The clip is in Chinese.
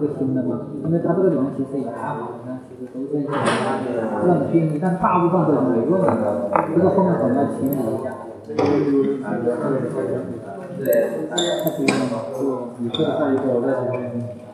这个新的嘛，因为它这个里面其实也还好，你看其实都是一些这样的建你，但大部分都是理论的，这个后面可能清理一下。太多了，就你这下一个我再前。